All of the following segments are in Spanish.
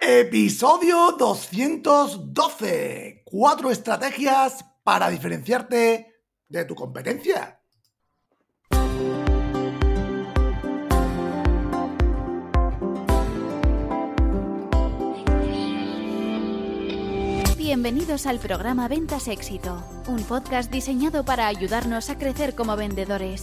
Episodio 212. Cuatro estrategias para diferenciarte de tu competencia. Bienvenidos al programa Ventas Éxito, un podcast diseñado para ayudarnos a crecer como vendedores.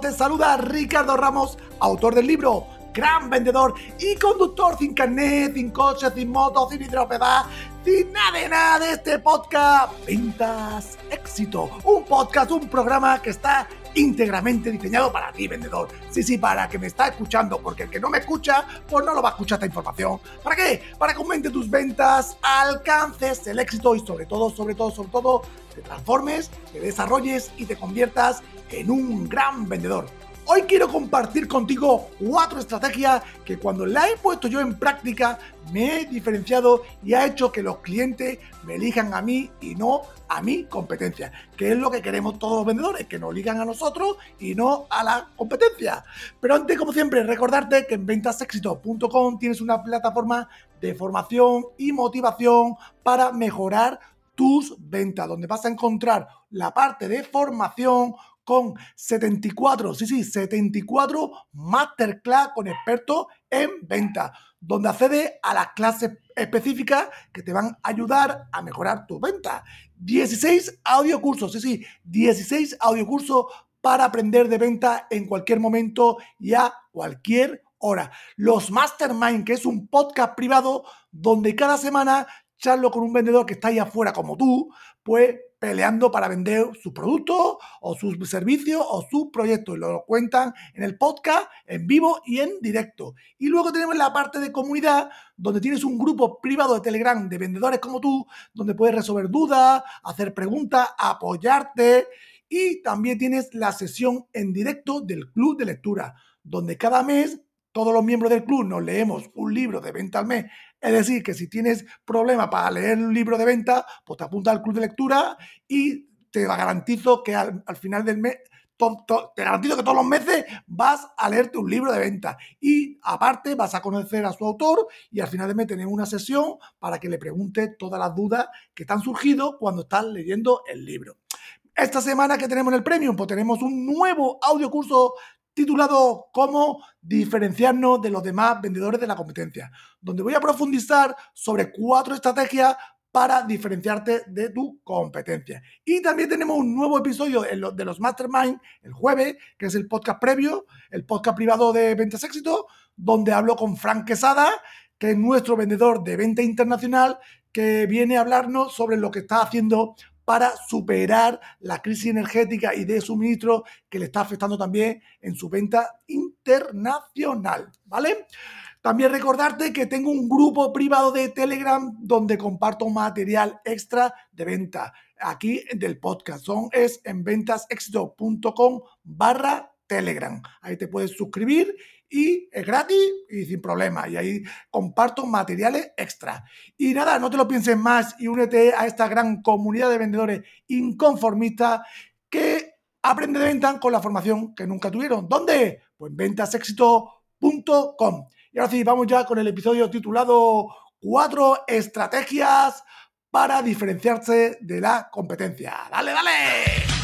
Te saluda Ricardo Ramos, autor del libro Gran Vendedor y conductor sin carnet, sin coche, sin moto, sin hidropedal, sin nada de nada de este podcast Ventas Éxito, un podcast, un programa que está íntegramente diseñado para ti, vendedor. Sí, sí, para que me está escuchando, porque el que no me escucha, pues no lo va a escuchar esta información. ¿Para qué? Para que aumente tus ventas, alcances el éxito y sobre todo, sobre todo, sobre todo, te transformes, te desarrolles y te conviertas en un gran vendedor. Hoy quiero compartir contigo cuatro estrategias que cuando las he puesto yo en práctica me he diferenciado y ha hecho que los clientes me elijan a mí y no a mi competencia, que es lo que queremos todos los vendedores, que nos elijan a nosotros y no a la competencia. Pero antes, como siempre, recordarte que en ventasexito.com tienes una plataforma de formación y motivación para mejorar tus ventas, donde vas a encontrar la parte de formación con 74, sí, sí, 74 masterclass con expertos en venta, donde accede a las clases específicas que te van a ayudar a mejorar tu venta. 16 audiocursos, sí, sí, 16 audiocursos para aprender de venta en cualquier momento y a cualquier hora. Los Mastermind, que es un podcast privado donde cada semana charlo con un vendedor que está ahí afuera como tú, pues peleando para vender sus productos o sus servicios o sus proyectos. Y lo cuentan en el podcast, en vivo y en directo. Y luego tenemos la parte de comunidad, donde tienes un grupo privado de Telegram de vendedores como tú, donde puedes resolver dudas, hacer preguntas, apoyarte. Y también tienes la sesión en directo del club de lectura, donde cada mes todos los miembros del club nos leemos un libro de venta al mes. Es decir, que si tienes problemas para leer un libro de venta, pues te apuntas al club de lectura y te garantizo que al, final del mes, te garantizo que todos los meses vas a leerte un libro de venta. Y aparte vas a conocer a su autor y al final del mes tener una sesión para que le preguntes todas las dudas que te han surgido cuando estás leyendo el libro. Esta semana que tenemos en el Premium, pues tenemos un nuevo audio curso titulado Cómo diferenciarnos de los demás vendedores de la competencia, donde voy a profundizar sobre cuatro estrategias para diferenciarte de tu competencia. Y también tenemos un nuevo episodio de los Mastermind el jueves, que es el podcast previo, el podcast privado de Ventas Éxito, donde hablo con Frank Quesada, que es nuestro vendedor de venta internacional, que viene a hablarnos sobre lo que está haciendo para superar la crisis energética y de suministro que le está afectando también en su venta internacional, ¿vale? También recordarte que tengo un grupo privado de Telegram donde comparto material extra de venta. Aquí del podcast. Son es en ventasexito.com barra Telegram. Ahí te puedes suscribir y es gratis y sin problema. Y ahí comparto materiales extra. Y nada, no te lo pienses más y únete a esta gran comunidad de vendedores inconformistas que aprende de venta con la formación que nunca tuvieron. ¿Dónde? Pues en ventasexito.com. Y ahora sí, vamos ya con el episodio titulado Cuatro estrategias para diferenciarse de la competencia. ¡Dale, dale!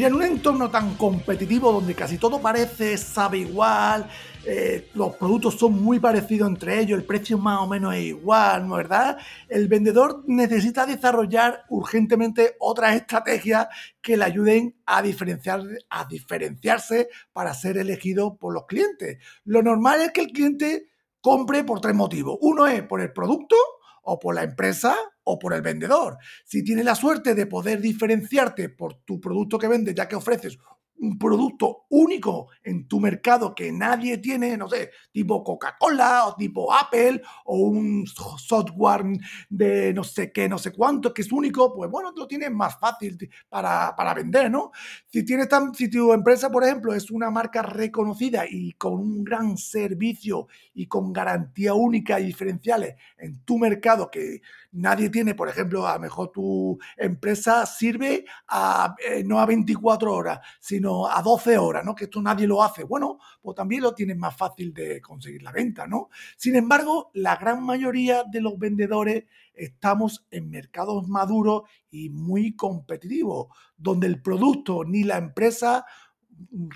Mira, en un entorno tan competitivo donde casi todo parece, sabe igual, eh, los productos son muy parecidos entre ellos, el precio más o menos es igual, ¿no es verdad? El vendedor necesita desarrollar urgentemente otras estrategias que le ayuden a, diferenciar, a diferenciarse para ser elegido por los clientes. Lo normal es que el cliente compre por tres motivos. Uno es por el producto, o por la empresa o por el vendedor. Si tienes la suerte de poder diferenciarte por tu producto que vendes, ya que ofreces un producto único en tu mercado que nadie tiene, no sé, tipo Coca-Cola o tipo Apple o un software de no sé qué, no sé cuánto, que es único, pues bueno, lo tienes más fácil para, para vender, ¿no? Si, tienes tan, si tu empresa, por ejemplo, es una marca reconocida y con un gran servicio y con garantía única y diferenciales en tu mercado que nadie tiene, por ejemplo, a lo mejor tu empresa sirve a, eh, no a 24 horas, sino a 12 horas, ¿no? Que esto nadie lo hace. Bueno, pues también lo tienes más fácil de conseguir la venta, ¿no? Sin embargo, la gran mayoría de los vendedores estamos en mercados maduros y muy competitivos, donde el producto ni la empresa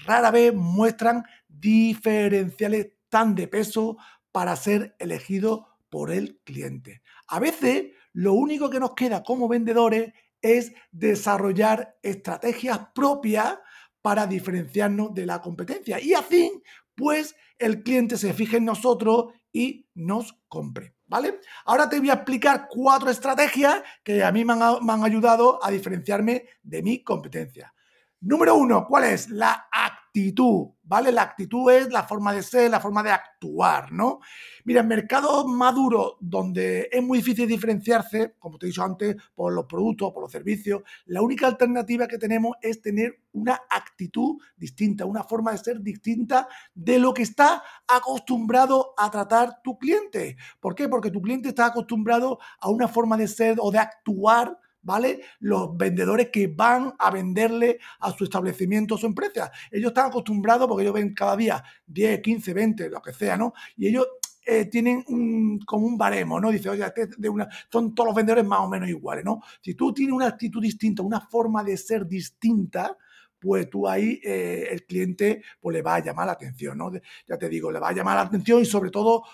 rara vez muestran diferenciales tan de peso para ser elegido por el cliente. A veces lo único que nos queda como vendedores es desarrollar estrategias propias para diferenciarnos de la competencia. Y así, pues, el cliente se fije en nosotros y nos compre. ¿Vale? Ahora te voy a explicar cuatro estrategias que a mí me han, me han ayudado a diferenciarme de mi competencia. Número uno, ¿cuál es? La actitud, ¿vale? La actitud es la forma de ser, la forma de actuar, ¿no? Mira, en mercados maduros donde es muy difícil diferenciarse, como te he dicho antes, por los productos, por los servicios, la única alternativa que tenemos es tener una actitud distinta, una forma de ser distinta de lo que está acostumbrado a tratar tu cliente. ¿Por qué? Porque tu cliente está acostumbrado a una forma de ser o de actuar ¿vale? Los vendedores que van a venderle a su establecimiento, a su empresa. Ellos están acostumbrados porque ellos ven cada día 10, 15, 20, lo que sea, ¿no? Y ellos eh, tienen un, como un baremo, ¿no? Dice, oye, este de una, son todos los vendedores más o menos iguales, ¿no? Si tú tienes una actitud distinta, una forma de ser distinta, pues tú ahí eh, el cliente pues le va a llamar la atención, ¿no? Ya te digo, le va a llamar la atención y sobre todo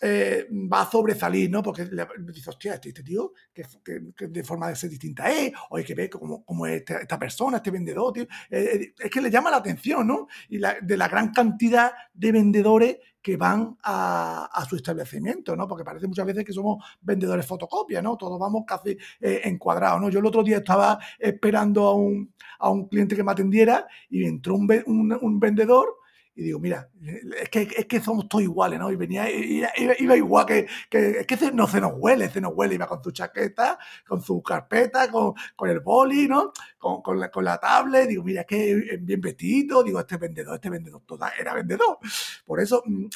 eh, va a sobresalir, ¿no? Porque le, dice, hostia, este, este tío, que, de forma de ser distinta es, o hay que ver cómo, es esta, persona, este vendedor. Eh, eh, es que le llama la atención, ¿no? Y de la gran cantidad de vendedores que van a, su establecimiento, ¿no? Porque parece muchas veces que somos vendedores fotocopias, ¿no? Todos vamos casi encuadrados, ¿no? Yo el otro día estaba esperando a un, a un cliente que me atendiera y entró un, un, un vendedor y digo, mira, es que, es que somos todos iguales, ¿no? Y venía, iba, iba igual que, es que no se nos huele, se nos huele, iba con su chaqueta, con su carpeta, con, con el boli, ¿no? Con, con, la, con la tablet, digo, mira, es que bien vestido, digo, este vendedor, este vendedor, toda era vendedor. Por eso, mm,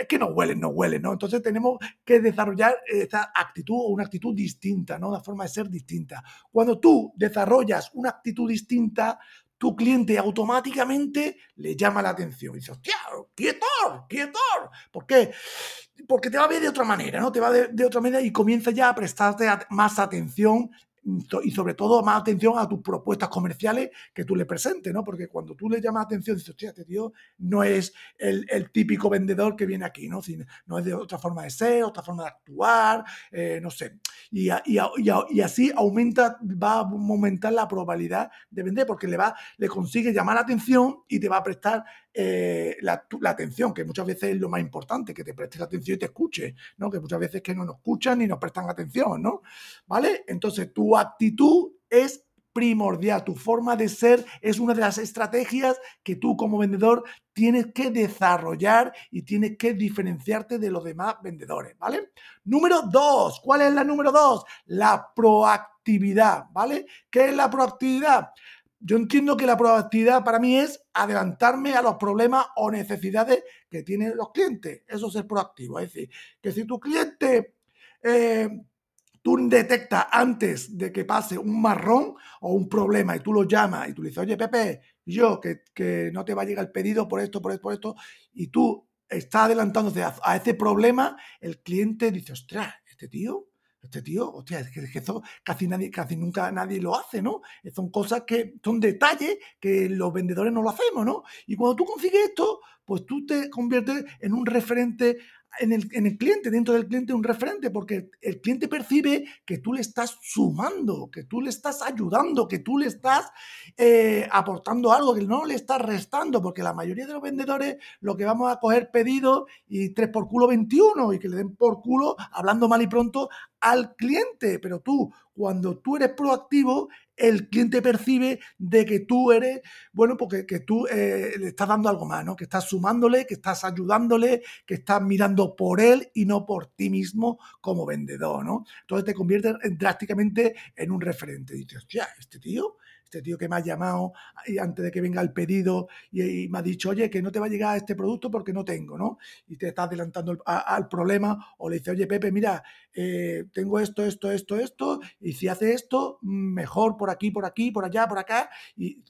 es que nos huelen, nos huelen, ¿no? Entonces tenemos que desarrollar esta actitud o una actitud distinta, ¿no? Una forma de ser distinta. Cuando tú desarrollas una actitud distinta, tu cliente automáticamente le llama la atención. Y dice, hostia, quietor, quietor. ¿Por qué? Porque te va a ver de otra manera, ¿no? Te va de, de otra manera y comienza ya a prestarte más atención y sobre todo más atención a tus propuestas comerciales que tú le presentes, ¿no? Porque cuando tú le llamas atención, dices, hostia, este tío no es el, típico vendedor que viene aquí, ¿no? No es de otra forma de ser, otra forma de actuar, eh, no sé. Y, y, así aumenta, va a aumentar la probabilidad de vender porque le va, le consigue llamar la atención y te va a prestar eh, la, atención, que muchas veces es lo más importante, que te prestes atención y te escuche, ¿no? Que muchas veces que no nos escuchan ni nos prestan atención, ¿no? ¿Vale? Entonces tu actitud es primordial, tu forma de ser es una de las estrategias que tú como vendedor tienes que desarrollar y tienes que diferenciarte de los demás vendedores, ¿vale? Número dos, ¿cuál es la número dos? La proactividad, ¿vale? ¿Qué es la proactividad? Yo entiendo que la proactividad para mí es adelantarme a los problemas o necesidades que tienen los clientes. Eso es ser proactivo. Es decir, que si tu cliente eh, tú detectas antes de que pase un marrón o un problema y tú lo llamas y tú dices, oye Pepe, yo que, que no te va a llegar el pedido por esto, por esto, por esto, y tú estás adelantándose a, a ese problema, el cliente dice, ostras, este tío este tío, hostia, es que, eso casi, nadie, casi nunca nadie lo hace, ¿no? Son cosas que son detalles que los vendedores no lo hacemos, ¿no? Y cuando tú consigues esto, pues tú te conviertes en un referente en el, en el, cliente, dentro del cliente, un referente, porque el cliente percibe que tú le estás sumando, que tú le estás ayudando, que tú le estás eh, aportando algo, que no le estás restando, porque la mayoría de los vendedores lo que vamos a coger pedido y 3 por culo 21 y que le den por culo, hablando mal y pronto, al cliente. Pero tú, cuando tú eres proactivo, el cliente percibe de que tú eres, bueno, porque que tú eh, le estás dando algo más, ¿no? Que estás sumándole, que estás ayudándole, que estás mirando por él y no por ti mismo como vendedor, ¿no? Entonces te conviertes drásticamente en un referente. dices, hostia, este tío este tío que me ha llamado antes de que venga el pedido y, me ha dicho, oye, que no te va a llegar este producto porque no tengo, ¿no? Y te está adelantando al problema o le dice, oye, Pepe, mira, eh, tengo esto, esto, esto, esto, y si hace esto, mejor por aquí, por aquí, por allá, por acá, y,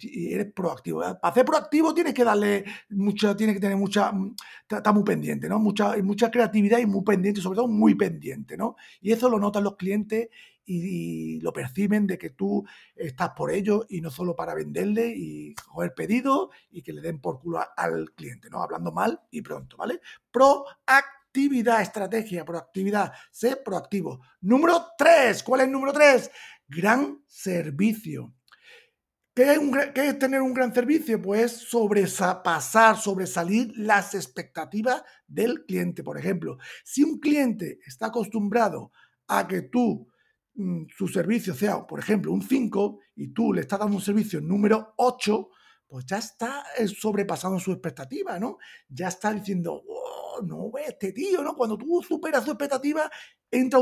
eres proactivo. Para ser proactivo tienes que darle mucho, tienes que tener mucha, mm, está muy pendiente, ¿no? Mucha, mucha creatividad y muy pendiente, sobre todo muy pendiente, ¿no? Y eso lo notan los clientes y, lo perciben de que tú estás por ello y no solo para venderle y coger pedido y que le den por culo al cliente, ¿no? Hablando mal y pronto, ¿vale? Proactividad, estrategia, proactividad, sé proactivo. Número 3, ¿cuál es el número 3? Gran servicio. ¿Qué es, ¿Qué es, tener un gran servicio? Pues sobrepasar, sobresalir las expectativas del cliente. Por ejemplo, si un cliente está acostumbrado a que tú su servicio sea, por ejemplo, un 5 y tú le estás dando un servicio número 8, pues ya está eh, sobrepasando su expectativa, ¿no? Ya está diciendo, oh, no, este tío, ¿no? Cuando tú superas su expectativa, entra,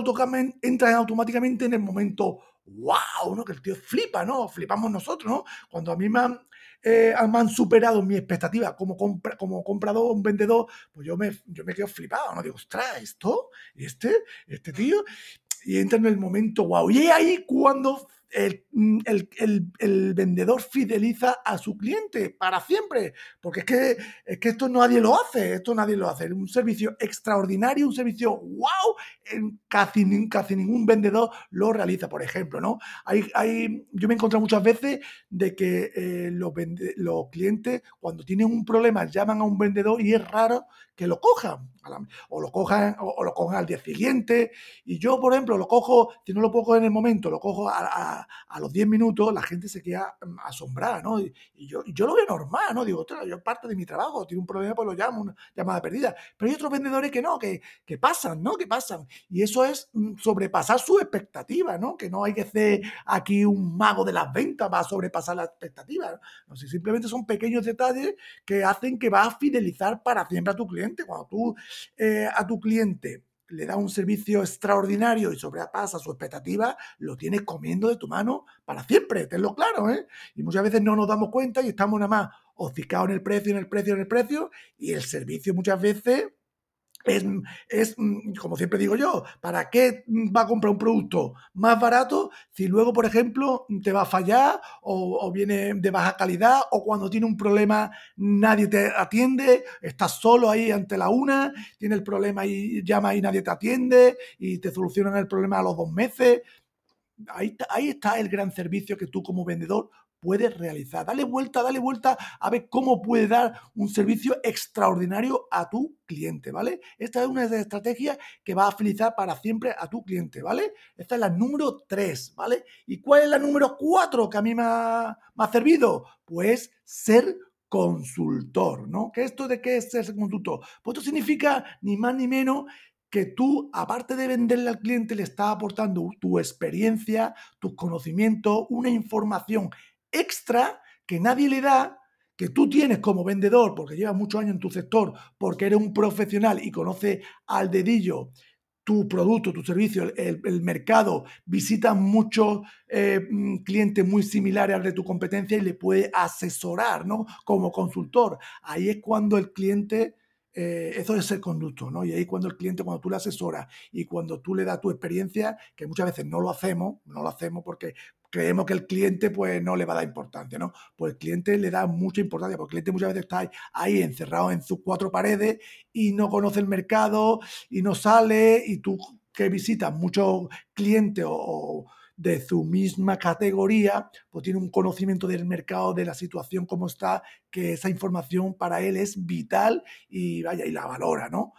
entra automáticamente en el momento, wow, ¿no? Que el tío flipa, ¿no? Flipamos nosotros, ¿no? Cuando a mí me han, eh, han superado mi expectativa como, compra, como comprador, un vendedor, pues yo me, yo me quedo flipado, ¿no? Digo, ostras, ¿esto? ¿Este? ¿Este tío? Y entra en el momento wow. Y ahí cuando Mm, el, vendedor fideliza a su cliente para siempre, porque es que, es que esto nadie lo hace, esto nadie lo hace. Un servicio extraordinario, un servicio wow, casi, casi ningún vendedor lo realiza, por ejemplo, ¿no? Hay, hay, yo me he encontrado muchas veces de que eh, los, clientes cuando tienen un problema llaman a un vendedor y es raro que lo cojan, o lo cojan, o, lo cojan al día siguiente, y yo, por ejemplo, lo cojo, si no lo puedo en el momento, lo cojo a, los 10 minutos la gente se queda mm, asombrada, ¿no? Y, yo, yo lo veo normal, ¿no? Digo, yo parte de mi trabajo, tiene un problema, pues lo llamo, una llamada perdida. Pero hay otros vendedores que no, que, que pasan, ¿no? Que pasan. Y eso es mm, sobrepasar su expectativa, ¿no? Que no hay que ser aquí un mago de las ventas para sobrepasar la expectativa. No sé, simplemente son pequeños detalles que hacen que vas a fidelizar para siempre a tu cliente. Cuando tú eh, a tu cliente le da un servicio extraordinario y sobrepasa su expectativa, lo tienes comiendo de tu mano para siempre, tenlo claro, ¿eh? Y muchas veces no nos damos cuenta y estamos nada más hocicados en el precio, en el precio, en el precio, y el servicio muchas veces es, mm, como siempre digo yo, ¿para qué va a comprar un producto más barato si luego, por ejemplo, te va a fallar o, viene de baja calidad o cuando tiene un problema nadie te atiende, estás solo ahí ante la una, tiene el problema y llama y nadie te atiende y te solucionan el problema a los dos meses? Ahí, ahí está el gran servicio que tú como vendedor puedes realizar. Dale vuelta, dale vuelta a ver cómo puede dar un servicio extraordinario a tu cliente, ¿vale? Esta es una estrategias que va a felicitar para siempre a tu cliente, ¿vale? Esta es la número 3, ¿vale? ¿Y cuál es la número 4 que a mí me ha, me ha servido? Pues ser consultor, ¿no? ¿Qué esto de qué es ser consultor? Pues esto significa ni más ni menos que tú, aparte de venderle al cliente, le estás aportando tu experiencia, tus conocimientos, una información extra que nadie le da, que tú tienes como vendedor, porque llevas muchos años en tu sector, porque eres un profesional y conoces al dedillo tu producto, tu servicio, el, mercado, visitas muchos eh, mm, clientes muy similares al de tu competencia y le puedes asesorar, ¿no? Como consultor. Ahí es cuando el cliente eh, eso es ser conducto, ¿no? Y ahí cuando el cliente, cuando tú le asesoras y cuando tú le das tu experiencia, que muchas veces no lo hacemos, no lo hacemos porque creemos que el cliente pues no le va a dar importancia, ¿no? Pues el cliente le da mucha importancia, porque el cliente muchas veces está ahí, encerrado en sus cuatro paredes y no conoce el mercado y no sale y tú que visitas muchos clientes o de su misma categoría, pues tiene un conocimiento del mercado, de la situación como está, que esa información para él es vital y vaya, y la valora, ¿no?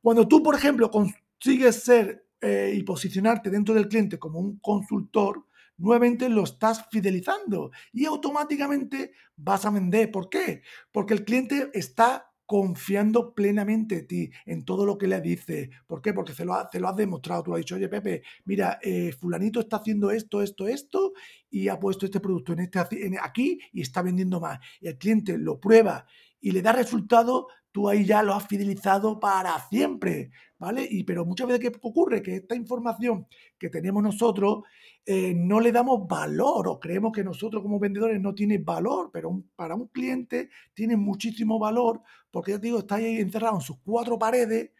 Cuando tú, por ejemplo, consigues ser eh, y posicionarte dentro del cliente como un consultor, nuevamente lo estás fidelizando y automáticamente vas a vender. ¿Por qué? Porque el cliente está confiando plenamente en ti, en todo lo que le dice. ¿Por qué? Porque se lo, lo has demostrado. Tú has dicho, oye, Pepe, mira, eh, fulanito está haciendo esto, esto, esto, y ha puesto este producto en este, aquí y está vendiendo más. Y el cliente lo prueba y le da resultado, tú ahí ya lo has fidelizado para siempre, ¿vale? Y pero muchas veces ¿qué ocurre? Que esta información que tenemos nosotros eh, no le damos valor o creemos que nosotros como vendedores no tiene valor, pero para un cliente tiene muchísimo valor porque ya te digo, está ahí encerrado en sus cuatro paredes,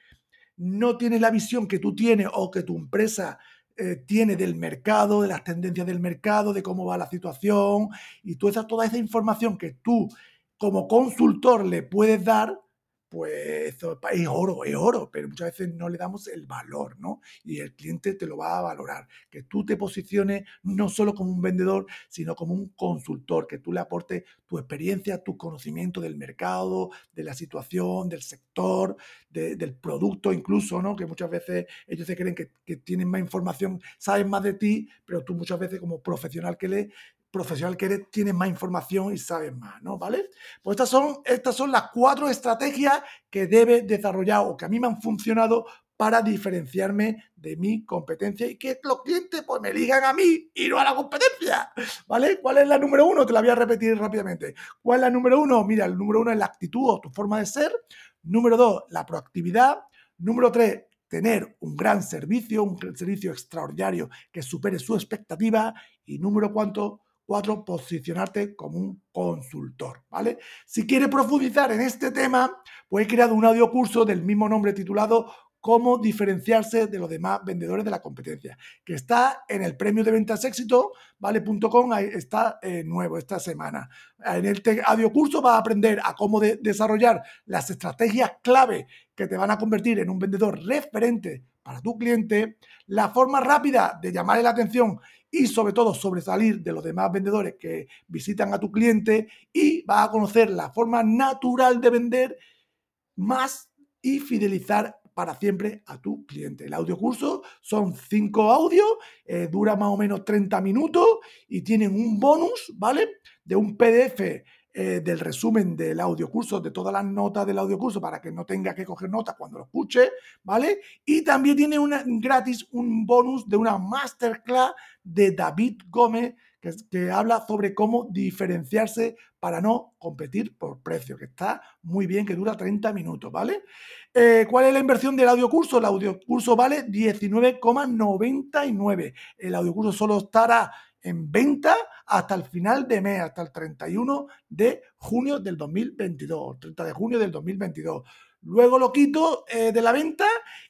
no tiene la visión que tú tienes o que tu empresa eh, tiene del mercado, de las tendencias del mercado, de cómo va la situación y toda toda esa información que tú como consultor le puedes dar, pues es oro, es oro, pero muchas veces no le damos el valor, ¿no? Y el cliente te lo va a valorar. Que tú te posiciones no solo como un vendedor, sino como un consultor, que tú le aportes tu experiencia, tu conocimiento del mercado, de la situación, del sector, del producto incluso, ¿no? Que muchas veces ellos se creen que, que tienen más información, saben más de ti, pero tú muchas veces como profesional que le profesional que eres, tienes más información y sabes más, ¿no? ¿Vale? Pues estas son, estas son las cuatro estrategias que debes desarrollar o que a mí me han funcionado para diferenciarme de mi competencia y que los clientes pues me elijan a mí y no a la competencia, ¿vale? ¿Cuál es la número uno? Te la voy a repetir rápidamente. ¿Cuál es la número uno? Mira, el número uno es la actitud o tu forma de ser. Número dos, la proactividad. Número tres, tener un gran servicio, un servicio extraordinario que supere su expectativa. Y número cuánto, Cuatro, posicionarte como un consultor, ¿vale? Si quieres profundizar en este tema, pues he creado un audio curso del mismo nombre titulado cómo diferenciarse de los demás vendedores de la competencia, que está en el premio de ventas éxito, ¿vale.com, está eh, nuevo esta semana. En el audio curso vas a aprender a cómo desarrollar las estrategias clave que te van a convertir en un vendedor referente para tu cliente, la forma rápida de llamarle la atención y sobre todo sobresalir de los demás vendedores que visitan a tu cliente y vas a conocer la forma natural de vender más y fidelizar para siempre a tu cliente. El audio curso son cinco audios, eh, dura más o menos 30 minutos y tienen un bonus, ¿vale? De un PDF eh, del resumen del audiocurso, de todas las notas del audiocurso para que no tenga que coger notas cuando lo escuche, ¿vale? Y también tiene una, gratis un bonus de una masterclass de David Gómez que, que, habla sobre cómo diferenciarse para no competir por precio, que está muy bien, que dura 30 minutos, ¿vale? Eh, ¿Cuál es la inversión del audiocurso? El audiocurso vale 19,99. El audiocurso solo estará en venta hasta el final de mes, hasta el 31 de junio del 2022, 30 de junio del 2022. Luego lo quito eh, de la venta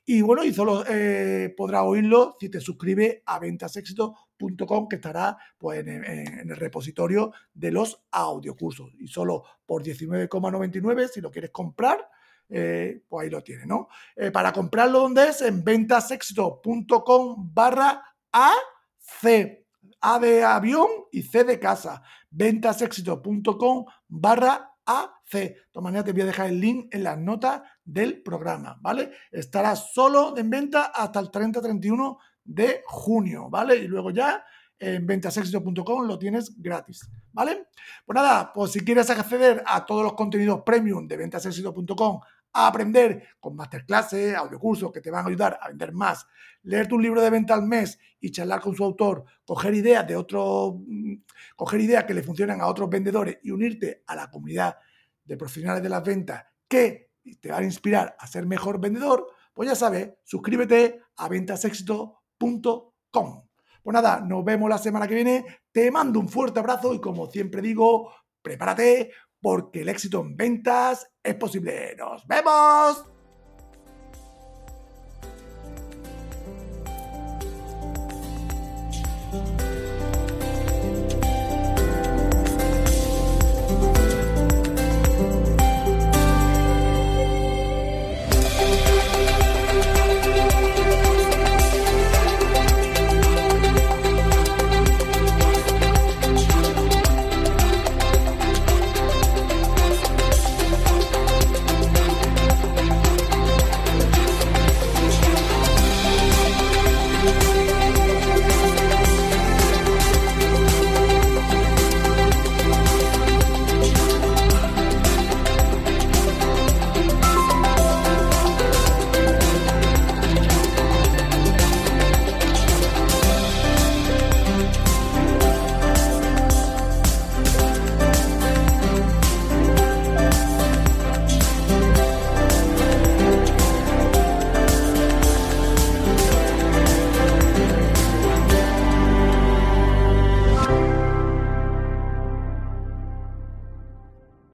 y bueno, y solo eh, podrás oírlo si te suscribes a ventasexito.com que estará pues, en, el repositorio de los audiocursos. Y solo por 19,99 si lo quieres comprar, eh, pues ahí lo tienes, ¿no? para comprarlo, ¿dónde es? En ventasexito.com barra AC. A de avión y C de casa. Ventasexito.com barra AC. De todas maneras, te voy a dejar el link en las notas del programa, ¿vale? Estará solo en venta hasta el 30-31 de junio, ¿vale? Y luego ya en ventasexito.com lo tienes gratis, ¿vale? Pues nada, pues si quieres acceder a todos los contenidos premium de ventasexito.com, a aprender con masterclasses, audiocursos que te van a ayudar a vender más, leerte un libro de venta al mes y charlar con su autor, coger ideas de otros, mm, coger ideas que le funcionan a otros vendedores y unirte a la comunidad de profesionales de las ventas que te van a inspirar a ser mejor vendedor, pues ya sabes, suscríbete a ventasexito.com. Pues nada, nos vemos la semana que viene. Te mando un fuerte abrazo y como siempre digo, prepárate porque el éxito en ventas es posible. ¡Nos vemos!